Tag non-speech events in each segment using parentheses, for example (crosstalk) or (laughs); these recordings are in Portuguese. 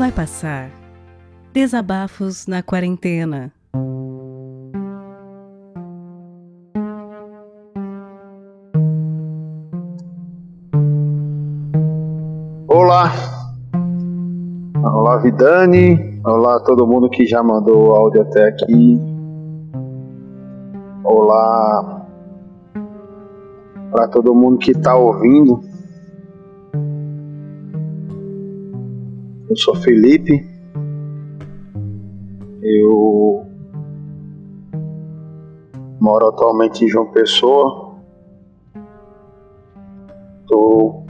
Vai passar. Desabafos na quarentena. Olá. Olá, Vidani. Olá, todo mundo que já mandou áudio até aqui. Olá para todo mundo que está ouvindo. Eu sou Felipe. Eu moro atualmente em João Pessoa. Tô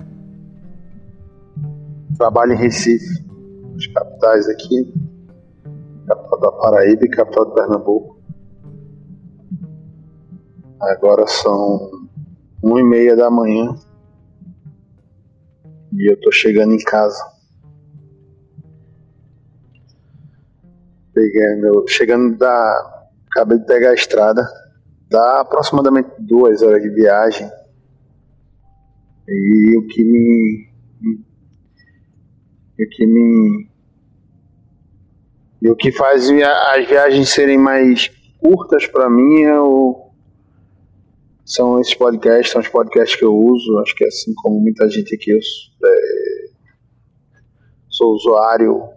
trabalho em Recife, as capitais aqui, capital da Paraíba e capital de Pernambuco. Agora são uma e meia da manhã e eu tô chegando em casa. Pegando, chegando da. Acabei de pegar a estrada. Dá aproximadamente duas horas de viagem. E o que me. O que me. E o que faz as viagens serem mais curtas para mim é o são esses podcasts, são os podcasts que eu uso, acho que assim como muita gente aqui, eu é, sou usuário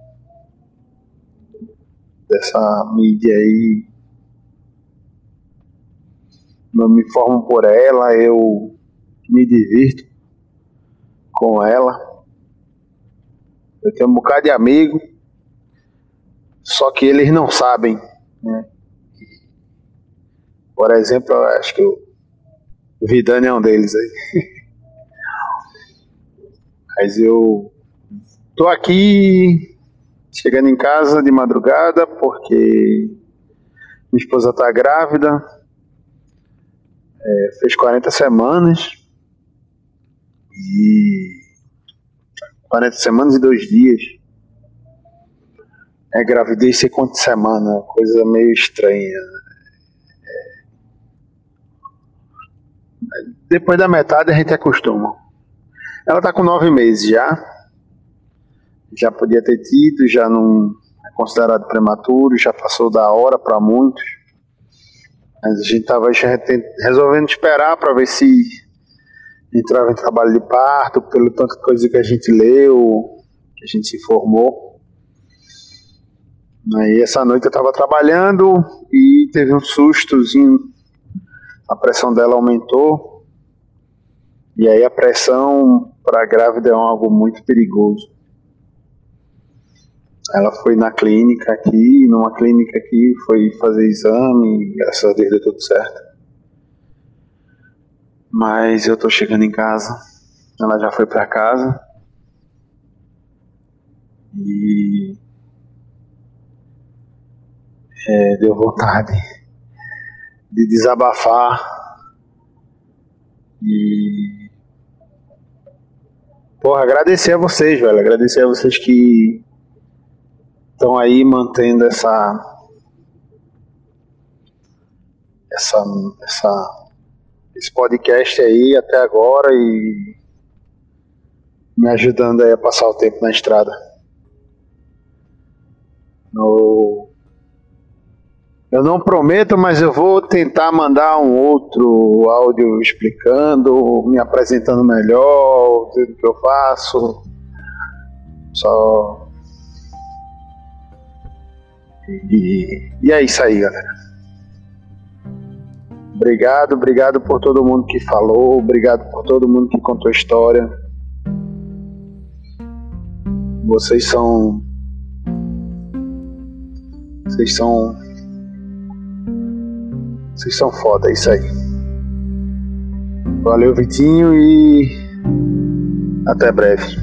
dessa mídia aí, eu me formo por ela, eu me divirto com ela, eu tenho um bocado de amigo, só que eles não sabem, né? Por exemplo, eu acho que eu Vidani é um deles aí. (laughs) Mas eu tô aqui chegando em casa de madrugada porque minha esposa tá grávida, é, fez 40 semanas e 40 semanas e dois dias. É gravidez sei quantas semanas, coisa meio estranha. Depois da metade a gente acostuma. Ela está com nove meses já. Já podia ter tido, já não é considerado prematuro, já passou da hora para muitos. Mas a gente estava resolvendo esperar para ver se entrava em trabalho de parto, pelo tanto de coisa que a gente leu, que a gente se informou. Aí essa noite eu estava trabalhando e teve um sustozinho, a pressão dela aumentou, e aí a pressão para a grávida é algo muito perigoso. Ela foi na clínica aqui, numa clínica aqui, foi fazer exame, graças a Deus deu tudo certo. Mas eu tô chegando em casa, ela já foi para casa. E é, deu vontade de desabafar e Porra, agradecer a vocês, velho. Agradecer a vocês que estão aí mantendo essa. Essa, essa, esse podcast aí até agora e me ajudando aí a passar o tempo na estrada. No, eu não prometo, mas eu vou tentar mandar um outro áudio explicando, me apresentando melhor, o que eu faço. Só. E, e é isso aí, galera. Obrigado, obrigado por todo mundo que falou, obrigado por todo mundo que contou história. Vocês são. Vocês são vocês são foda, é isso aí. Valeu, Vitinho, e até breve.